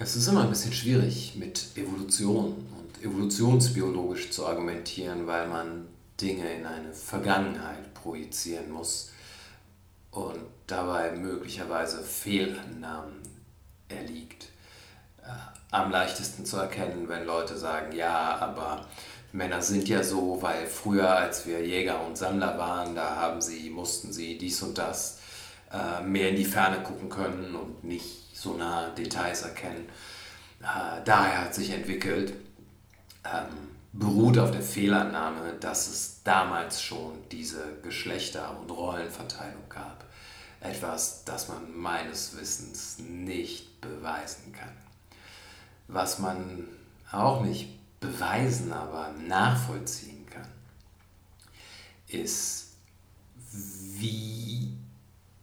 Es ist immer ein bisschen schwierig mit Evolution und evolutionsbiologisch zu argumentieren, weil man Dinge in eine Vergangenheit projizieren muss und dabei möglicherweise Fehlannahmen erliegt. Äh, am leichtesten zu erkennen, wenn Leute sagen, ja, aber Männer sind ja so, weil früher, als wir Jäger und Sammler waren, da haben sie, mussten sie dies und das äh, mehr in die Ferne gucken können und nicht so nah Details erkennen. Äh, daher hat sich entwickelt, ähm, beruht auf der Fehlannahme, dass es damals schon diese Geschlechter- und Rollenverteilung gab. Etwas, das man meines Wissens nicht beweisen kann. Was man auch nicht beweisen, aber nachvollziehen kann, ist, wie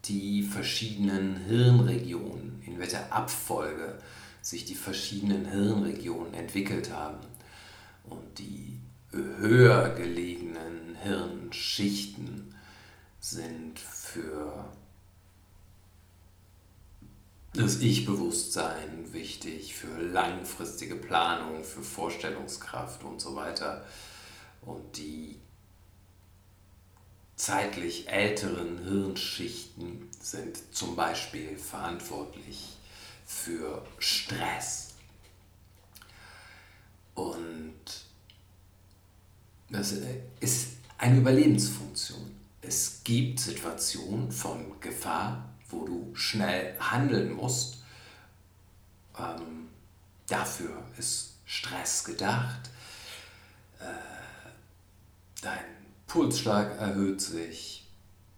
die verschiedenen Hirnregionen, in welcher Abfolge sich die verschiedenen Hirnregionen entwickelt haben und die höher gelegenen Hirnschichten sind für das Ich-Bewusstsein wichtig, für langfristige Planung, für Vorstellungskraft und so weiter. Und die zeitlich älteren Hirnschichten sind zum Beispiel verantwortlich für Stress. Und das ist eine Überlebensfunktion. Es gibt Situationen von Gefahr, wo du schnell handeln musst. Ähm, dafür ist Stress gedacht. Äh, dein Pulsschlag erhöht sich,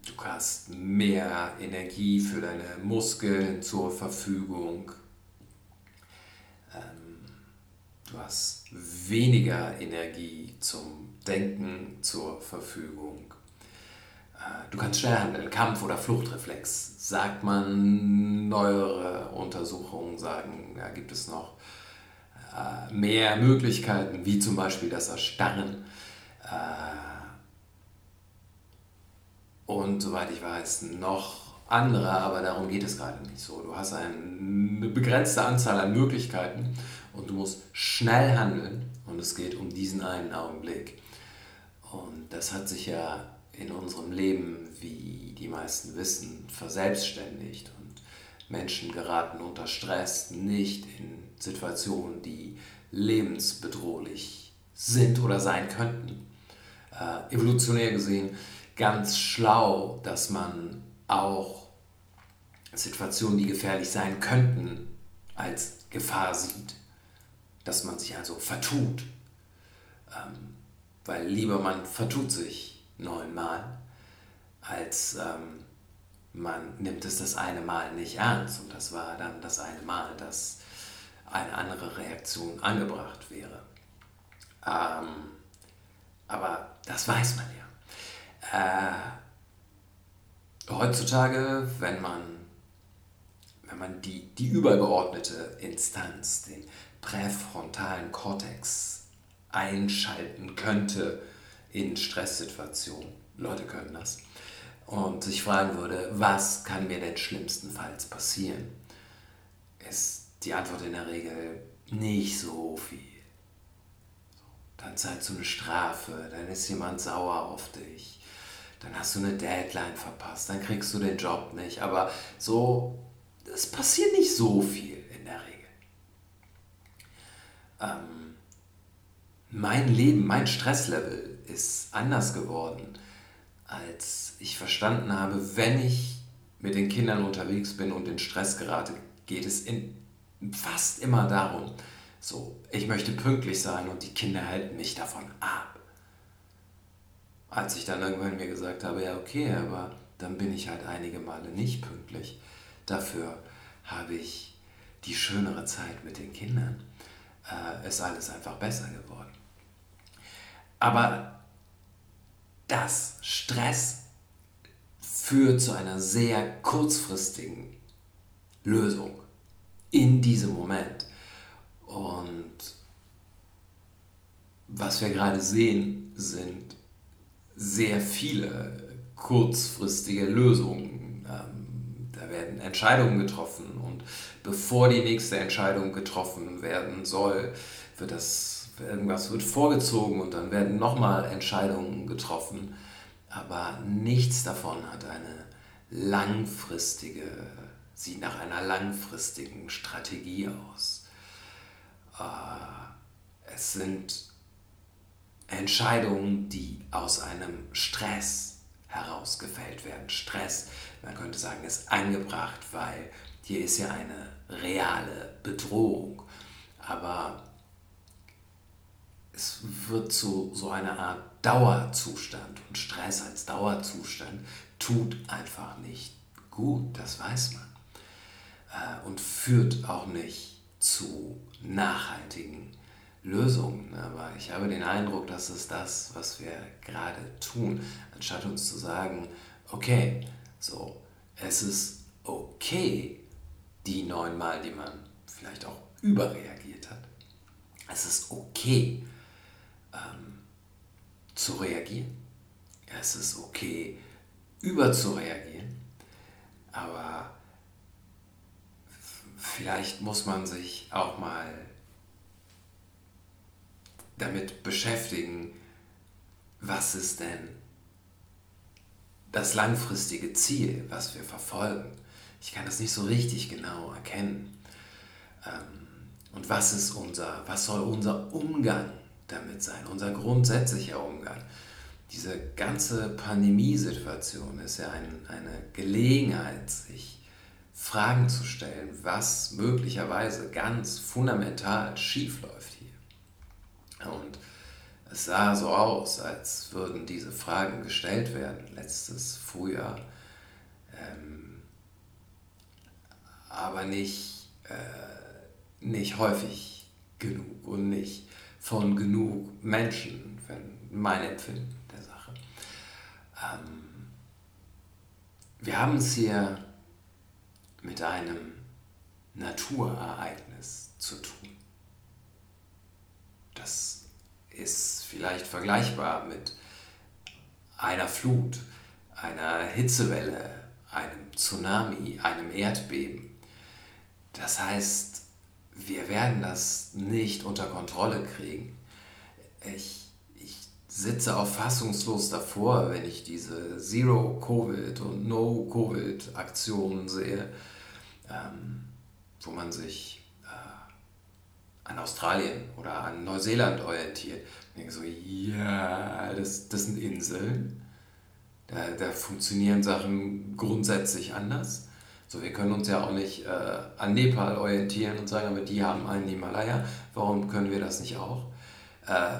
du hast mehr Energie für deine Muskeln zur Verfügung, ähm, du hast weniger Energie zum Denken zur Verfügung. Äh, du kannst schnell handeln, Kampf- oder Fluchtreflex, sagt man. Neuere Untersuchungen sagen, da gibt es noch äh, mehr Möglichkeiten, wie zum Beispiel das Erstarren. Und soweit ich weiß, noch andere, aber darum geht es gerade nicht so. Du hast eine begrenzte Anzahl an Möglichkeiten und du musst schnell handeln und es geht um diesen einen Augenblick. Und das hat sich ja in unserem Leben, wie die meisten wissen, verselbstständigt und Menschen geraten unter Stress nicht in Situationen, die lebensbedrohlich sind oder sein könnten. Äh, evolutionär gesehen ganz schlau, dass man auch Situationen, die gefährlich sein könnten, als Gefahr sieht. Dass man sich also vertut. Ähm, weil lieber man vertut sich neunmal, als ähm, man nimmt es das eine Mal nicht ernst. Und das war dann das eine Mal, dass eine andere Reaktion angebracht wäre. Ähm, aber das weiß man ja. Äh, heutzutage, wenn man, wenn man die, die übergeordnete Instanz, den präfrontalen Kortex, einschalten könnte in Stresssituationen, Leute können das, und sich fragen würde, was kann mir denn schlimmstenfalls passieren, ist die Antwort in der Regel nicht so viel. Dann zahlst du eine Strafe, dann ist jemand sauer auf dich, dann hast du eine Deadline verpasst, dann kriegst du den Job nicht. Aber so, es passiert nicht so viel in der Regel. Ähm, mein Leben, mein Stresslevel ist anders geworden, als ich verstanden habe, wenn ich mit den Kindern unterwegs bin und in Stress gerate, geht es in, fast immer darum, so, ich möchte pünktlich sein und die Kinder halten mich davon ab als ich dann irgendwann mir gesagt habe, ja okay, aber dann bin ich halt einige Male nicht pünktlich. Dafür habe ich die schönere Zeit mit den Kindern. Äh, ist alles einfach besser geworden. Aber das Stress führt zu einer sehr kurzfristigen Lösung in diesem Moment. Und was wir gerade sehen, sind sehr viele kurzfristige Lösungen. Ähm, Da werden Entscheidungen getroffen und bevor die nächste Entscheidung getroffen werden soll, wird das irgendwas wird vorgezogen und dann werden nochmal Entscheidungen getroffen. Aber nichts davon hat eine langfristige, sieht nach einer langfristigen Strategie aus. Äh, es sind Entscheidungen, die aus einem Stress heraus gefällt werden. Stress, man könnte sagen, ist angebracht, weil hier ist ja eine reale Bedrohung. Aber es wird zu so einer Art Dauerzustand und Stress als Dauerzustand tut einfach nicht gut, das weiß man. Äh, und führt auch nicht zu nachhaltigen Lösungen. Aber ich habe den Eindruck, das ist das, was wir gerade tun, anstatt uns zu sagen, okay, so, es ist okay, die neunmal, die man vielleicht auch überreagiert hat. Es ist okay, ähm, zu reagieren. Es ist okay, überzureagieren. Aber vielleicht muss man sich auch mal damit beschäftigen, was ist denn das langfristige Ziel, was wir verfolgen. Ich kann das nicht so richtig genau erkennen. Ähm, und was ist unser, was soll unser Umgang damit sein, unser grundsätzlicher Umgang? Diese ganze Pandemiesituation ist ja ein, eine Gelegenheit, sich Fragen zu stellen, was möglicherweise ganz fundamental schiefläuft. Und es sah so aus, als würden diese Fragen gestellt werden letztes Frühjahr, ähm, aber nicht, äh, nicht häufig genug und nicht von genug Menschen, wenn mein Empfinden der Sache. Ähm, wir haben es hier mit einem Naturereignis zu tun. Das ist vielleicht vergleichbar mit einer Flut, einer Hitzewelle, einem Tsunami, einem Erdbeben. Das heißt, wir werden das nicht unter Kontrolle kriegen. Ich, ich sitze auch fassungslos davor, wenn ich diese Zero-Covid- und No-Covid-Aktionen sehe, ähm, wo man sich an Australien oder an Neuseeland orientiert. Ich denke so, ja, das, das sind Inseln. Da, da funktionieren Sachen grundsätzlich anders. So, wir können uns ja auch nicht äh, an Nepal orientieren und sagen, aber die haben einen Himalaya, warum können wir das nicht auch? Äh,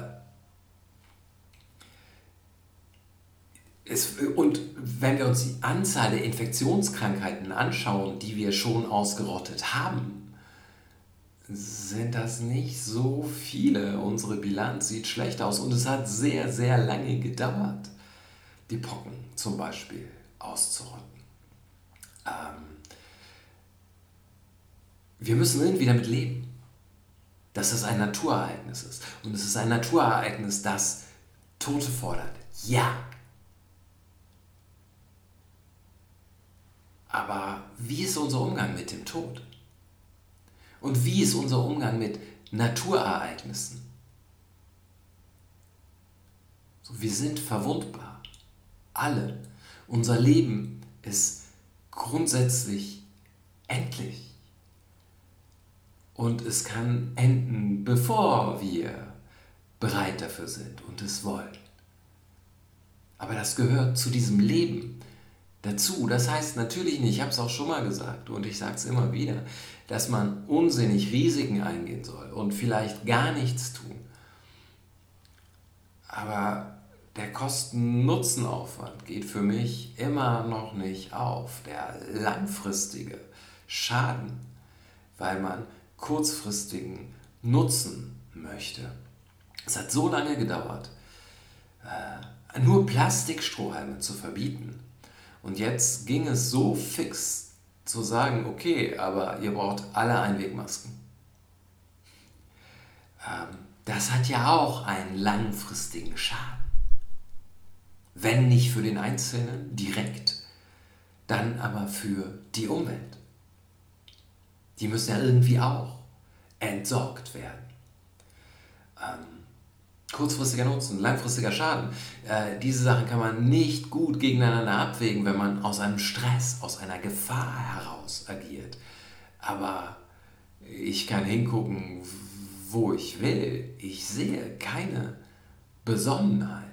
es, und wenn wir uns die Anzahl der Infektionskrankheiten anschauen, die wir schon ausgerottet haben, sind das nicht so viele. Unsere Bilanz sieht schlecht aus und es hat sehr, sehr lange gedauert, die Pocken zum Beispiel auszurotten. Ähm, wir müssen irgendwie damit leben, dass es ein Naturereignis ist. Und es ist ein Naturereignis, das Tote fordert. Ja. Aber wie ist unser Umgang mit dem Tod? Und wie ist unser Umgang mit Naturereignissen? So, wir sind verwundbar. Alle. Unser Leben ist grundsätzlich endlich. Und es kann enden, bevor wir bereit dafür sind und es wollen. Aber das gehört zu diesem Leben dazu. Das heißt natürlich nicht, ich habe es auch schon mal gesagt und ich sage es immer wieder, dass man unsinnig Risiken eingehen soll und vielleicht gar nichts tun. Aber der Kosten-Nutzen-Aufwand geht für mich immer noch nicht auf. Der langfristige Schaden, weil man kurzfristigen Nutzen möchte. Es hat so lange gedauert, äh, nur Plastikstrohhalme zu verbieten. Und jetzt ging es so fix zu sagen, okay, aber ihr braucht alle Einwegmasken. Ähm, das hat ja auch einen langfristigen Schaden. Wenn nicht für den Einzelnen direkt, dann aber für die Umwelt. Die müssen ja irgendwie auch entsorgt werden. Ähm, kurzfristiger Nutzen, langfristiger Schaden. Äh, diese Sachen kann man nicht gut gegeneinander abwägen, wenn man aus einem Stress, aus einer Gefahr heraus agiert. Aber ich kann hingucken, wo ich will. Ich sehe keine Besonnenheit.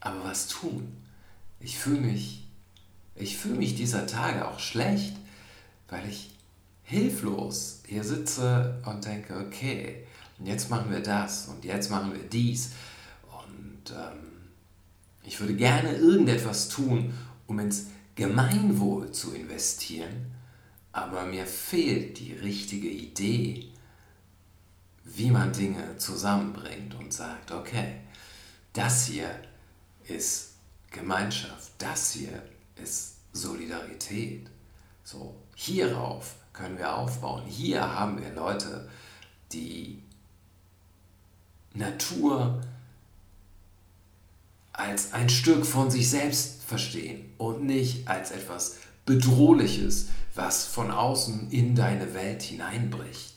Aber was tun? Ich fühle mich, ich fühle mich dieser Tage auch schlecht, weil ich hilflos hier sitze und denke, okay, und jetzt machen wir das und jetzt machen wir dies. Und ähm, ich würde gerne irgendetwas tun, um ins Gemeinwohl zu investieren, aber mir fehlt die richtige Idee, wie man Dinge zusammenbringt und sagt, okay, das hier ist Gemeinschaft, das hier ist Solidarität. So, hierauf können wir aufbauen. Hier haben wir Leute, die Natur als ein Stück von sich selbst verstehen und nicht als etwas Bedrohliches, was von außen in deine Welt hineinbricht.